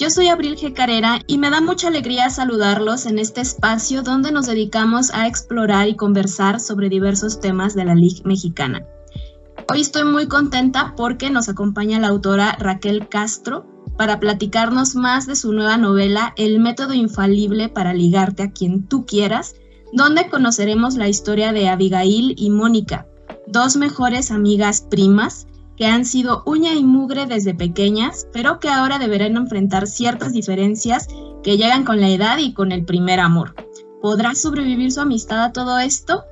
yo soy Abril G. Carrera y me da mucha alegría saludarlos en este espacio donde nos dedicamos a explorar y conversar sobre diversos temas de la Liga Mexicana. Hoy estoy muy contenta porque nos acompaña la autora Raquel Castro para platicarnos más de su nueva novela El método infalible para ligarte a quien tú quieras, donde conoceremos la historia de Abigail y Mónica, dos mejores amigas primas que han sido uña y mugre desde pequeñas, pero que ahora deberán enfrentar ciertas diferencias que llegan con la edad y con el primer amor. ¿Podrá sobrevivir su amistad a todo esto?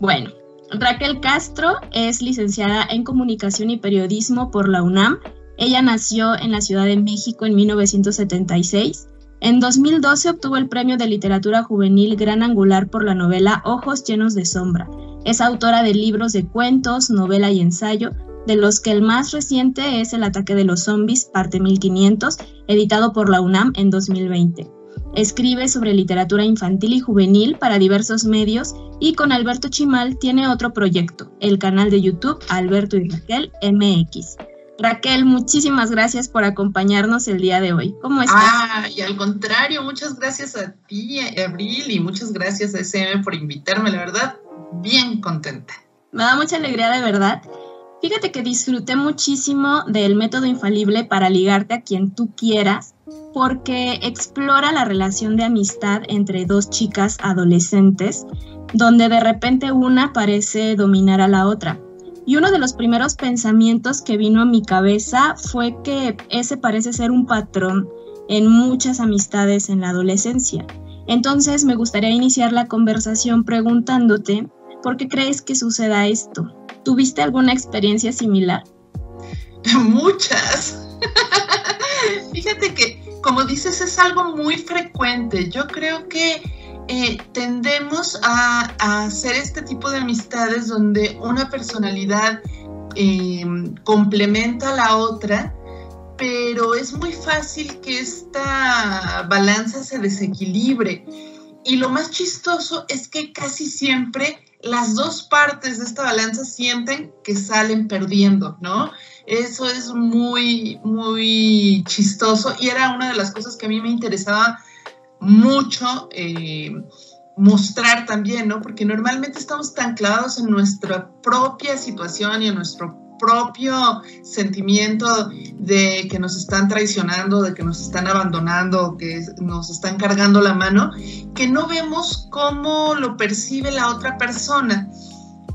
Bueno, Raquel Castro es licenciada en Comunicación y Periodismo por la UNAM. Ella nació en la Ciudad de México en 1976. En 2012 obtuvo el Premio de Literatura Juvenil Gran Angular por la novela Ojos llenos de sombra. Es autora de libros de cuentos, novela y ensayo, de los que el más reciente es El ataque de los zombies, parte 1500, editado por la UNAM en 2020. Escribe sobre literatura infantil y juvenil para diversos medios y con Alberto Chimal tiene otro proyecto, el canal de YouTube Alberto y Raquel MX. Raquel, muchísimas gracias por acompañarnos el día de hoy. ¿Cómo estás? Ah, y al contrario, muchas gracias a ti, Abril, y muchas gracias a SM por invitarme, la verdad, bien contenta. Me da mucha alegría de verdad. Fíjate que disfruté muchísimo del método infalible para ligarte a quien tú quieras, porque explora la relación de amistad entre dos chicas adolescentes, donde de repente una parece dominar a la otra. Y uno de los primeros pensamientos que vino a mi cabeza fue que ese parece ser un patrón en muchas amistades en la adolescencia. Entonces me gustaría iniciar la conversación preguntándote, ¿por qué crees que suceda esto? ¿Tuviste alguna experiencia similar? Muchas. Fíjate que, como dices, es algo muy frecuente. Yo creo que eh, tendemos a, hacer este tipo de amistades donde una personalidad eh, complementa a la otra, pero es muy fácil que esta balanza se desequilibre. Y lo más chistoso es que casi siempre las dos partes de esta balanza sienten que salen perdiendo, ¿no? Eso es muy, muy chistoso y era una de las cosas que a mí me interesaba mucho eh, mostrar también, ¿no? Porque normalmente estamos tan clavados en nuestra propia situación y en nuestro propio sentimiento de que nos están traicionando, de que nos están abandonando, que nos están cargando la mano, que no vemos cómo lo percibe la otra persona.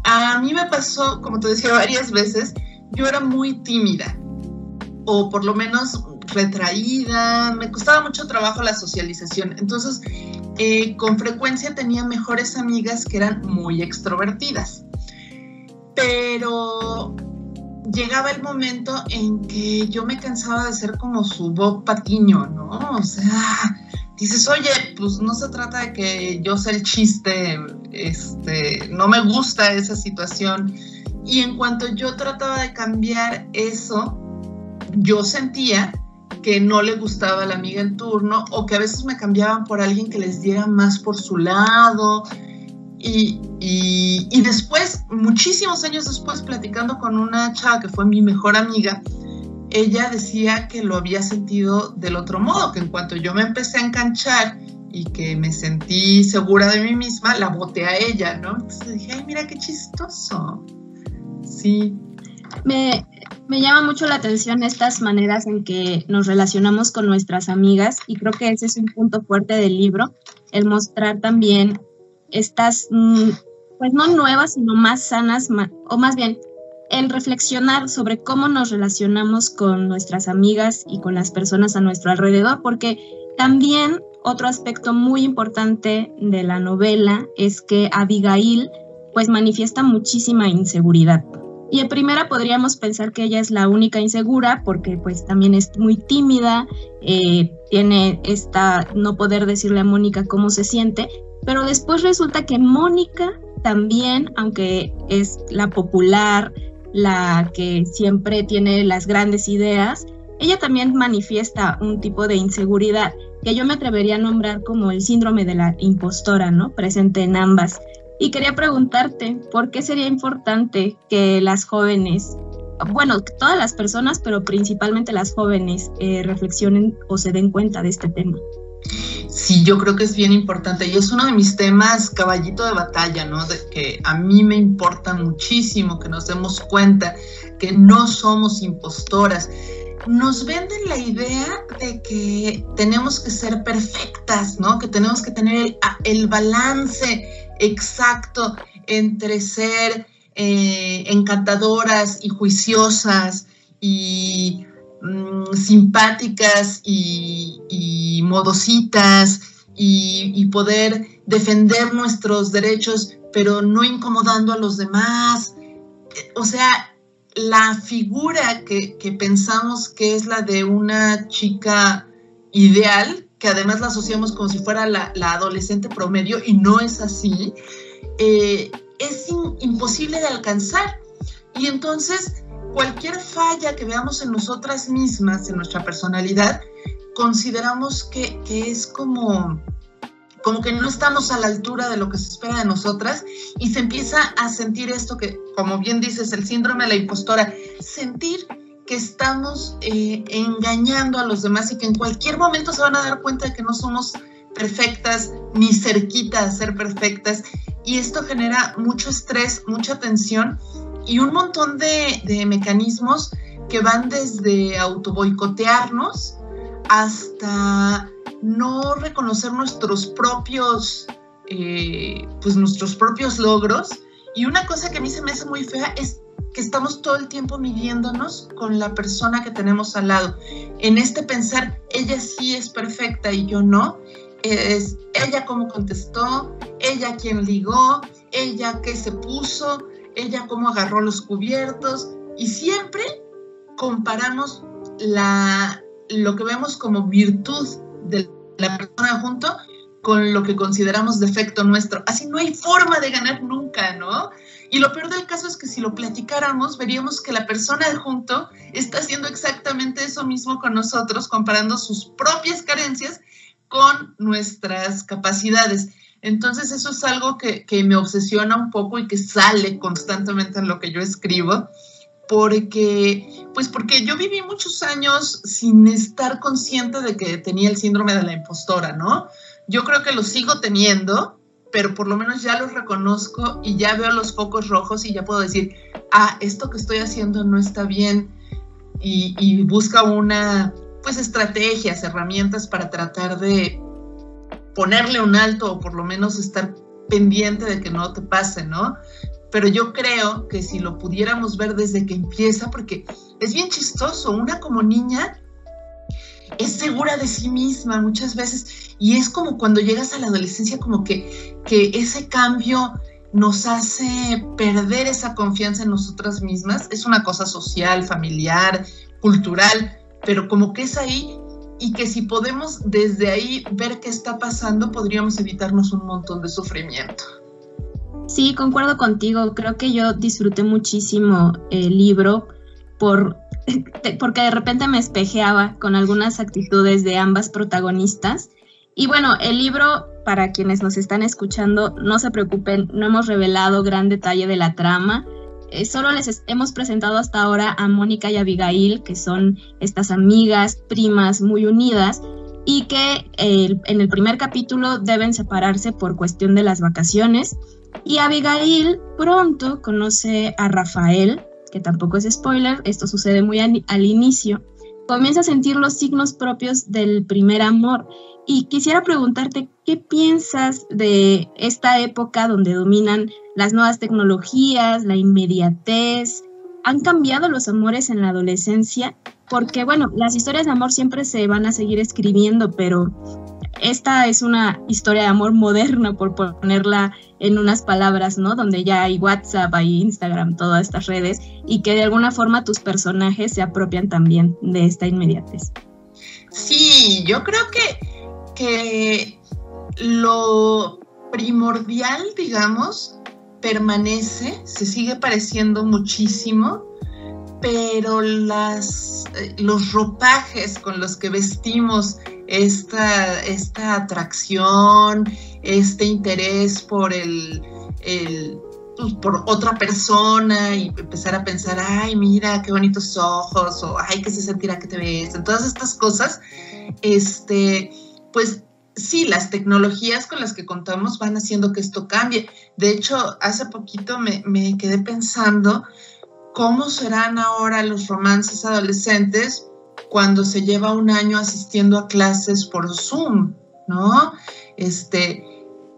A mí me pasó, como te decía varias veces, yo era muy tímida, o por lo menos retraída, me costaba mucho trabajo la socialización. Entonces, eh, con frecuencia tenía mejores amigas que eran muy extrovertidas. Pero llegaba el momento en que yo me cansaba de ser como su Bob Patiño, ¿no? O sea, dices, oye, pues no se trata de que yo sea el chiste, este, no me gusta esa situación. Y en cuanto yo trataba de cambiar eso, yo sentía que no le gustaba la amiga en turno o que a veces me cambiaban por alguien que les diera más por su lado y, después, muchísimos años después, platicando con una chava que fue mi mejor amiga, ella decía que lo había sentido del otro modo, que en cuanto yo me empecé a enganchar y que me sentí segura de mí misma, la boté a ella, ¿no? Entonces dije, ay, mira qué chistoso. Sí. Me, me llama mucho la atención estas maneras en que nos relacionamos con nuestras amigas y creo que ese es un punto fuerte del libro, el mostrar también estas, mm, pues no nuevas, sino más sanas, o más bien el reflexionar sobre cómo nos relacionamos con nuestras amigas y con las personas a nuestro alrededor, porque también otro aspecto muy importante de la novela es que Abigail pues manifiesta muchísima inseguridad. Y en primera podríamos pensar que ella es la única insegura porque pues también es muy tímida, eh, tiene esta no poder decirle a Mónica cómo se siente, pero después resulta que Mónica también, aunque es la popular, la que siempre tiene las grandes ideas, ella también manifiesta un tipo de inseguridad que yo me atrevería a nombrar como el síndrome de la impostora, ¿no? Presente en ambas. Y quería preguntarte, ¿por qué sería importante que las jóvenes, bueno, todas las personas, pero principalmente las jóvenes, eh, reflexionen o se den cuenta de este tema? Sí, yo creo que es bien importante y es uno de mis temas caballito de batalla, ¿no? De que a mí me importa muchísimo que nos demos cuenta que no somos impostoras. Nos venden la idea de que tenemos que ser perfectas, ¿no? Que tenemos que tener el, balance exacto entre ser eh, encantadoras y juiciosas y mm, simpáticas y, modositas y, poder defender nuestros derechos, pero no incomodando a los demás. O sea, la figura que, pensamos que es la de una chica ideal, que además la asociamos como si fuera la, adolescente promedio y no es así, eh, es imposible de alcanzar. Y entonces cualquier falla que veamos en nosotras mismas, en nuestra personalidad, consideramos que, que es como, como que no estamos a la altura de lo que se espera de nosotras y se empieza a sentir esto que, como bien dices, el síndrome de la impostora, sentir que estamos eh, engañando a los demás y que en cualquier momento se van a dar cuenta de que no somos perfectas ni cerquita de ser perfectas. Y esto genera mucho estrés, mucha tensión y un montón de, mecanismos que van desde autoboicotearnos hasta no reconocer nuestros propios, eh, pues nuestros propios logros. Y una cosa que a mí se me hace muy fea es que estamos todo el tiempo midiéndonos con la persona que tenemos al lado. En este pensar, ella sí es perfecta y yo no, es ella cómo contestó, ella quién ligó, ella qué se puso, ella cómo agarró los cubiertos y siempre comparamos la, lo que vemos como virtud de la persona junto con lo que consideramos defecto nuestro. Así no hay forma de ganar nunca, ¿no? Y lo peor del caso es que si lo platicáramos, veríamos que la persona junto está haciendo exactamente eso mismo con nosotros, comparando sus propias carencias con nuestras capacidades. Entonces eso es algo que, me obsesiona un poco y que sale constantemente en lo que yo escribo, porque, pues porque yo viví muchos años sin estar consciente de que tenía el síndrome de la impostora, ¿no? Yo creo que lo sigo teniendo, pero por lo menos ya los reconozco y ya veo los focos rojos y ya puedo decir, ah, esto que estoy haciendo no está bien y, busca una, pues estrategias, herramientas para tratar de ponerle un alto o por lo menos estar pendiente de que no te pase, ¿no? Pero yo creo que si lo pudiéramos ver desde que empieza, porque es bien chistoso, una como niña es segura de sí misma muchas veces y es como cuando llegas a la adolescencia como que, que ese cambio nos hace perder esa confianza en nosotras mismas. Es una cosa social, familiar, cultural, pero como que es ahí y que si podemos desde ahí ver qué está pasando, podríamos evitarnos un montón de sufrimiento. Sí, concuerdo contigo. Creo que yo disfruté muchísimo el libro por porque de repente me espejeaba con algunas actitudes de ambas protagonistas. Y bueno, el libro, para quienes nos están escuchando, no se preocupen, no hemos revelado gran detalle de la trama. Eh, solo les hemos presentado hasta ahora a Mónica y Abigail, que son estas amigas, primas muy unidas, y que en el primer capítulo deben separarse por cuestión de las vacaciones. Y Abigail pronto conoce a Rafael, que tampoco es spoiler, esto sucede muy al, inicio, comienza a sentir los signos propios del primer amor. Y quisiera preguntarte, ¿qué piensas de esta época donde dominan las nuevas tecnologías, la inmediatez? ¿Han cambiado los amores en la adolescencia? Porque, bueno, las historias de amor siempre se van a seguir escribiendo, pero esta es una historia de amor moderna, por ponerla en unas palabras, ¿no? Donde ya hay WhatsApp, hay Instagram, todas estas redes, y que de alguna forma tus personajes se apropian también de esta inmediatez. Sí, yo creo que, que lo primordial, digamos, permanece, se sigue pareciendo muchísimo, pero las, eh, los ropajes con los que vestimos esta, esta atracción, este interés por el, pues, por otra persona y empezar a pensar, ay, mira, qué bonitos ojos, o ay, qué se sentirá que te ves, todas estas cosas, este, pues sí, las tecnologías con las que contamos van haciendo que esto cambie. De hecho, hace poquito me, quedé pensando cómo serán ahora los romances adolescentes cuando se lleva un año asistiendo a clases por Zoom, ¿no? Este,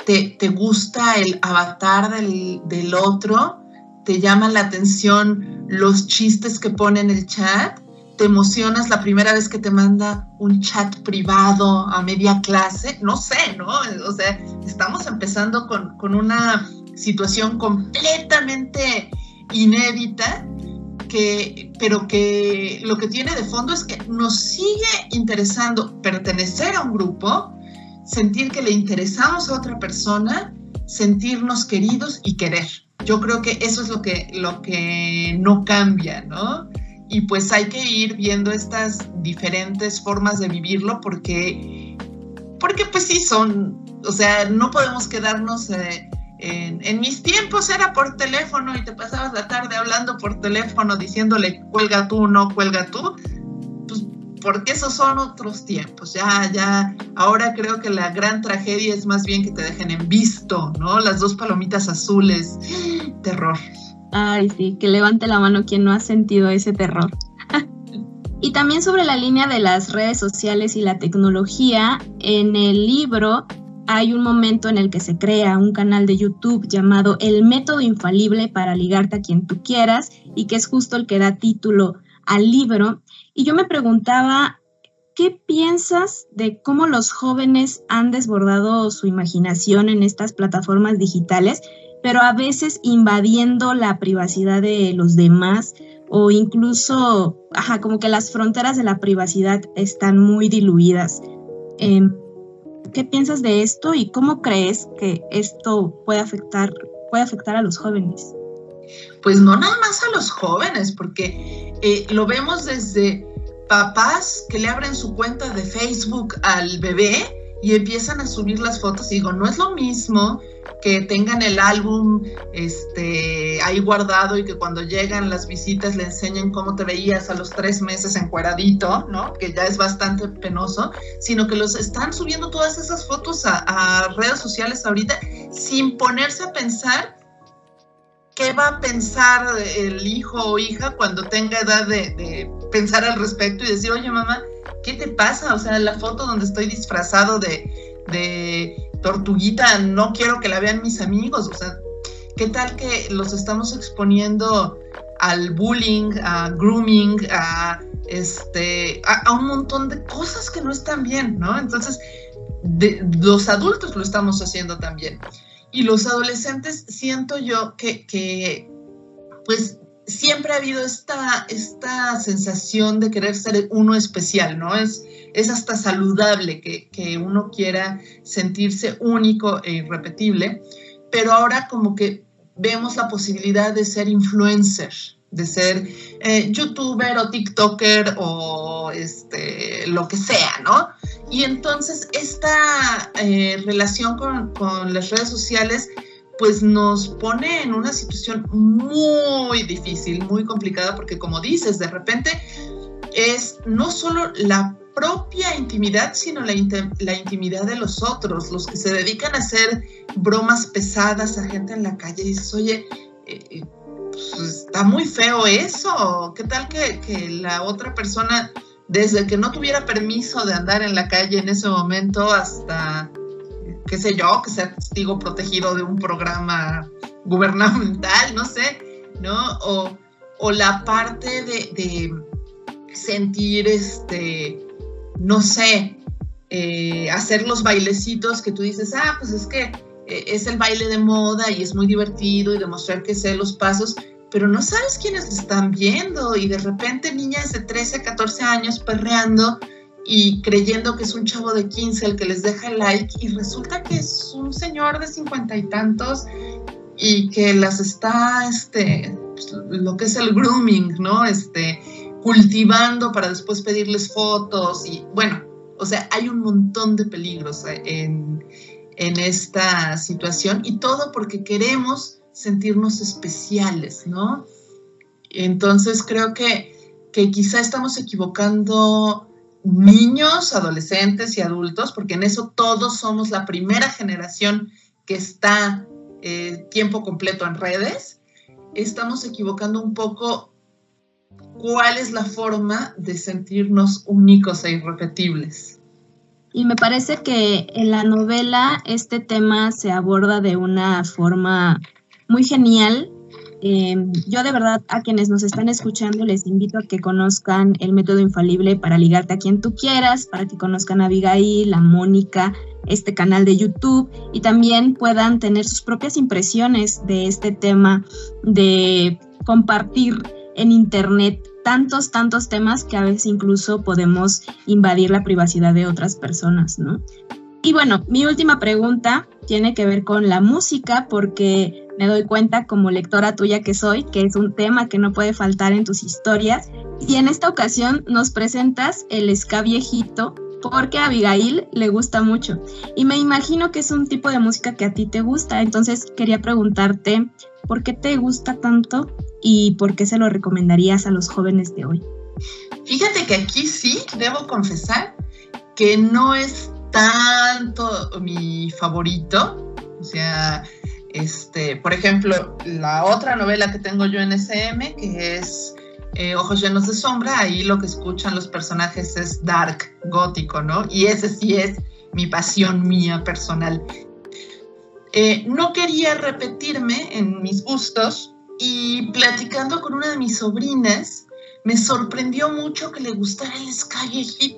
te, gusta el avatar del, del, otro, te llama la atención los chistes que pone en el chat, te emocionas la primera vez que te manda un chat privado a media clase, no sé, ¿no? O sea, estamos empezando con, con una situación completamente inédita que, pero que lo que tiene de fondo es que nos sigue interesando pertenecer a un grupo, sentir que le interesamos a otra persona, sentirnos queridos y querer. Yo creo que eso es lo que, lo que no cambia, ¿no? Y pues hay que ir viendo estas diferentes formas de vivirlo porque, porque pues sí son, o sea, no podemos quedarnos... Eh, en, mis tiempos era por teléfono y te pasabas la tarde hablando por teléfono diciéndole cuelga tú, no cuelga tú, pues porque esos son otros tiempos. Ya, ya, ahora creo que la gran tragedia es más bien que te dejen en visto, ¿no? Las dos palomitas azules, terror. Ay, sí, que levante la mano quien no ha sentido ese terror. y también sobre la línea de las redes sociales y la tecnología, en el libro hay un momento en el que se crea un canal de YouTube llamado El método infalible para ligarte a quien tú quieras y que es justo el que da título al libro. Y yo me preguntaba, ¿qué piensas de cómo los jóvenes han desbordado su imaginación en estas plataformas digitales, pero a veces invadiendo la privacidad de los demás? o incluso, ajá, como que las fronteras de la privacidad están muy diluidas. Em, ¿Qué piensas de esto y cómo crees que esto puede afectar, puede afectar a los jóvenes? Pues no nada más a los jóvenes, porque eh, lo vemos desde papás que le abren su cuenta de Facebook al bebé y empiezan a subir las fotos. Y digo, no es lo mismo que tengan el álbum este, ahí guardado y que cuando llegan las visitas le enseñen cómo te veías a los tres meses encueradito, ¿no? Que ya es bastante penoso, sino que los están subiendo todas esas fotos a, redes sociales ahorita sin ponerse a pensar qué va a pensar el hijo o hija cuando tenga edad de, de pensar al respecto y decir, oye mamá, ¿qué te pasa? O sea, la foto donde estoy disfrazado de, de tortuguita, no quiero que la vean mis amigos. O sea, ¿qué tal que los estamos exponiendo al bullying, a grooming, a este, a, un montón de cosas que no están bien, ¿no? Entonces, los adultos lo estamos haciendo también. Y los adolescentes siento yo que, que pues siempre ha habido esta, esta sensación de querer ser uno especial, ¿no? Es, es hasta saludable que, que uno quiera sentirse único e irrepetible, pero ahora como que vemos la posibilidad de ser influencer, de ser eh, youtuber o tiktoker o este, lo que sea, ¿no? Y entonces esta eh, relación con, con las redes sociales pues nos pone en una situación muy difícil, muy complicada, porque como dices, de repente es no solo la propia intimidad, sino la, intimidad de los otros, los que se dedican a hacer bromas pesadas a gente en la calle. Y dices, oye, eh, eh, pues, está muy feo eso. ¿Qué tal que, que la otra persona, desde que no tuviera permiso de andar en la calle en ese momento hasta qué sé yo, que sea testigo protegido de un programa gubernamental, no sé, ¿no? O, la parte de, sentir, este, no sé, eh, hacer los bailecitos que tú dices, ah, pues es que eh, es el baile de moda y es muy divertido y demostrar que sé los pasos, pero no sabes quiénes están viendo y de repente niñas de 13, 14 años perreando y creyendo que es un chavo de 15 el que les deja el like y resulta que es un señor de cincuenta y tantos y que las está, este, pues, lo que es el grooming, ¿no? Este, cultivando para después pedirles fotos y bueno, o sea, hay un montón de peligros en, en esta situación y todo porque queremos sentirnos especiales, ¿no? Entonces creo que, que quizá estamos equivocando niños, adolescentes y adultos, porque en eso todos somos la primera generación que está eh, tiempo completo en redes, estamos equivocando un poco cuál es la forma de sentirnos únicos e irrepetibles. Y me parece que en la novela este tema se aborda de una forma muy genial Em, yo de verdad a quienes nos están escuchando les invito a que conozcan el método infalible para ligarte a quien tú quieras, para que conozcan a Abigail, a Mónica, este canal de YouTube y también puedan tener sus propias impresiones de este tema de compartir en Internet tantos, tantos temas que a veces incluso podemos invadir la privacidad de otras personas, ¿no? Y bueno, mi última pregunta tiene que ver con la música porque me doy cuenta como lectora tuya que soy, que es un tema que no puede faltar en tus historias. Y en esta ocasión nos presentas el ska viejito porque a Abigail le gusta mucho. Y me imagino que es un tipo de música que a ti te gusta. Entonces quería preguntarte, ¿por qué te gusta tanto y por qué se lo recomendarías a los jóvenes de hoy? Fíjate que aquí sí, debo confesar que no es tanto mi favorito. O sea, este, por ejemplo, la otra novela que tengo yo en SM, que es eh, Ojos llenos de sombra, ahí lo que escuchan los personajes es dark, gótico, ¿no? Y ese sí es mi pasión mía personal. Eh, no quería repetirme en mis gustos y platicando con una de mis sobrinas, me sorprendió mucho que le gustara el Sky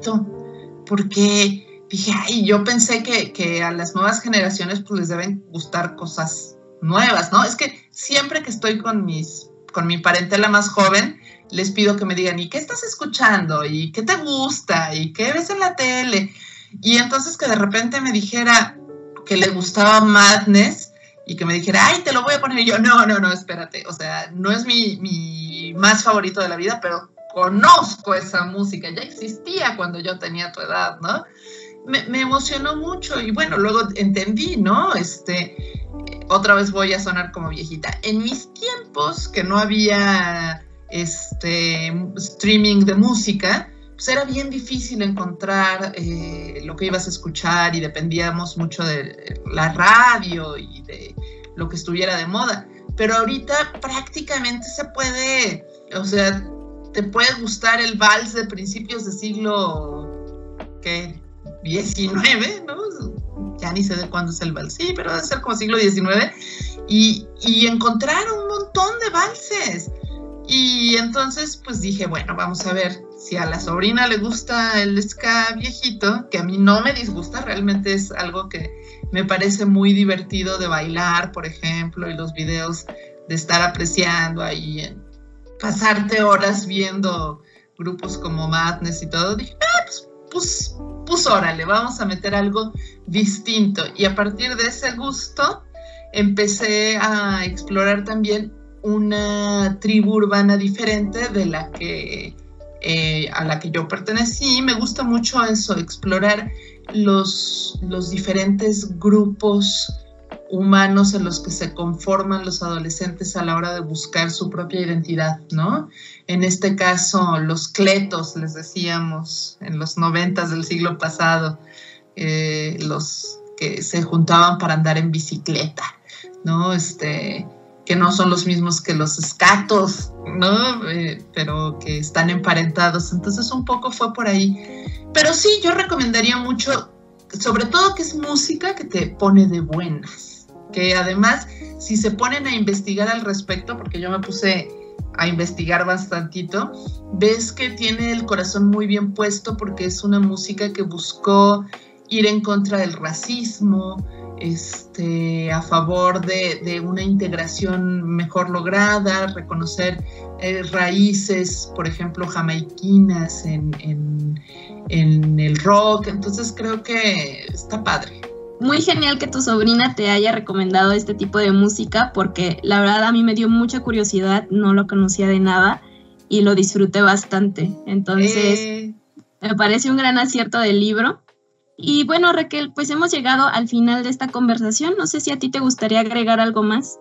porque dije, ay, yo pensé que, a las nuevas generaciones pues les deben gustar cosas nuevas, ¿no? Es que siempre que estoy con mis, con mi parentela más joven, les pido que me digan, ¿y qué estás escuchando? ¿Y qué te gusta? ¿Y qué ves en la tele? Y entonces que de repente me dijera que le gustaba Madness y que me dijera, ay, te lo voy a poner. Y yo, no, no, no, espérate. O sea, no es mi, mi más favorito de la vida, pero conozco esa música. Ya existía cuando yo tenía tu edad, ¿no? Me, emocionó mucho y bueno, luego entendí, ¿no? Este, otra vez voy a sonar como viejita. En mis tiempos que no había este streaming de música, pues era bien difícil encontrar eh, lo que ibas a escuchar y dependíamos mucho de la radio y de lo que estuviera de moda. Pero ahorita prácticamente se puede, o sea, te puede gustar el vals de principios de siglo que 19, ¿no? Ya ni sé de cuándo es el vals, sí, pero debe ser como siglo XIX, y, y encontrar un montón de valses. Y entonces, pues dije, bueno, vamos a ver si a la sobrina le gusta el ska viejito, que a mí no me disgusta, realmente es algo que me parece muy divertido de bailar, por ejemplo, y los videos de estar apreciando ahí, pasarte horas viendo grupos como Madness y todo. Dije, ah, pues, pues pues órale, vamos a meter algo distinto. Y a partir de ese gusto empecé a explorar también una tribu urbana diferente de la que eh, a la que yo pertenecí. Me gusta mucho eso, explorar los, los diferentes grupos humanos en los que se conforman los adolescentes a la hora de buscar su propia identidad, ¿no? En este caso, los cletos, les decíamos, en los noventas del siglo pasado, eh, los que se juntaban para andar en bicicleta, ¿no? Este, que no son los mismos que los escatos, ¿no? Eh, pero que están emparentados. Entonces, un poco fue por ahí. Pero sí, yo recomendaría mucho, sobre todo que es música que te pone de buenas que además, si se ponen a investigar al respecto, porque yo me puse a investigar bastantito, ves que tiene el corazón muy bien puesto porque es una música que buscó ir en contra del racismo, este, a favor de, una integración mejor lograda, reconocer eh, raíces, por ejemplo, jamaiquinas en, en el rock. Entonces creo que está padre muy genial que tu sobrina te haya recomendado este tipo de música porque la verdad a mí me dio mucha curiosidad, no lo conocía de nada y lo disfruté bastante. Entonces, eh. me parece un gran acierto del libro. Y bueno, Raquel, pues hemos llegado al final de esta conversación. No sé si a ti te gustaría agregar algo más.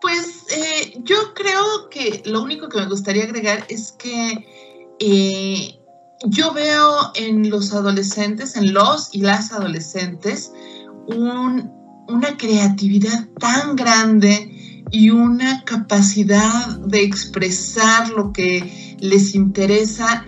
Pues eh, yo creo que lo único que me gustaría agregar es que eh, yo veo en los adolescentes, en los y las adolescentes, una creatividad tan grande y una capacidad de expresar lo que les interesa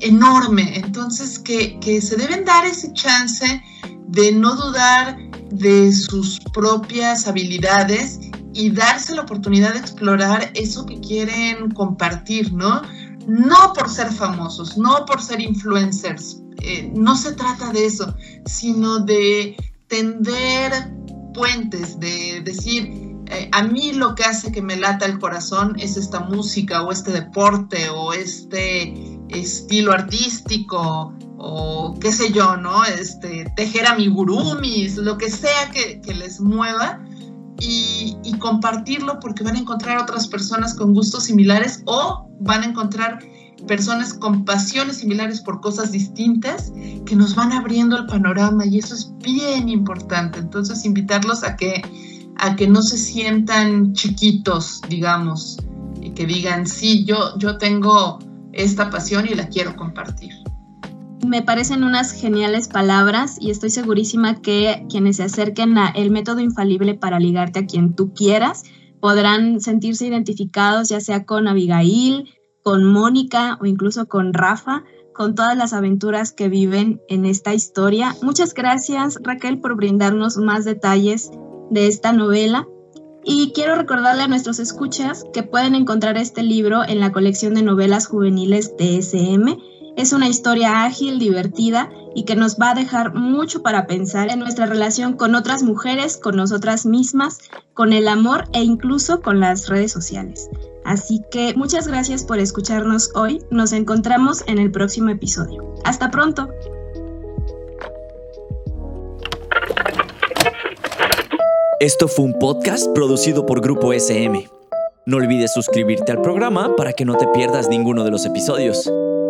enorme. Entonces, que, que se deben dar ese chance de no dudar de sus propias habilidades y darse la oportunidad de explorar eso que quieren compartir, ¿no? No por ser famosos, no por ser influencers, eh, no se trata de eso, sino de tender puentes, de decir, eh, a mí lo que hace que me lata el corazón es esta música o este deporte o este estilo artístico o qué sé yo, ¿no? Este, tejer amigurumis, lo que sea que, que les mueva y, compartirlo porque van a encontrar otras personas con gustos similares o van a encontrar personas con pasiones similares por cosas distintas que nos van abriendo el panorama y eso es bien importante. Entonces invitarlos a que, a que no se sientan chiquitos, digamos, y que digan, sí, yo, yo tengo esta pasión y la quiero compartir. Me parecen unas geniales palabras y estoy segurísima que quienes se acerquen a el método infalible para ligarte a quien tú quieras podrán sentirse identificados ya sea con Abigail, con Mónica o incluso con Rafa, con todas las aventuras que viven en esta historia. Muchas gracias Raquel por brindarnos más detalles de esta novela. Y quiero recordarle a nuestros escuchas que pueden encontrar este libro en la colección de novelas juveniles de SM es una historia ágil, divertida y que nos va a dejar mucho para pensar en nuestra relación con otras mujeres, con nosotras mismas, con el amor e incluso con las redes sociales. Así que muchas gracias por escucharnos hoy. Nos encontramos en el próximo episodio. Hasta pronto. Esto fue un podcast producido por Grupo SM. No olvides suscribirte al programa para que no te pierdas ninguno de los episodios.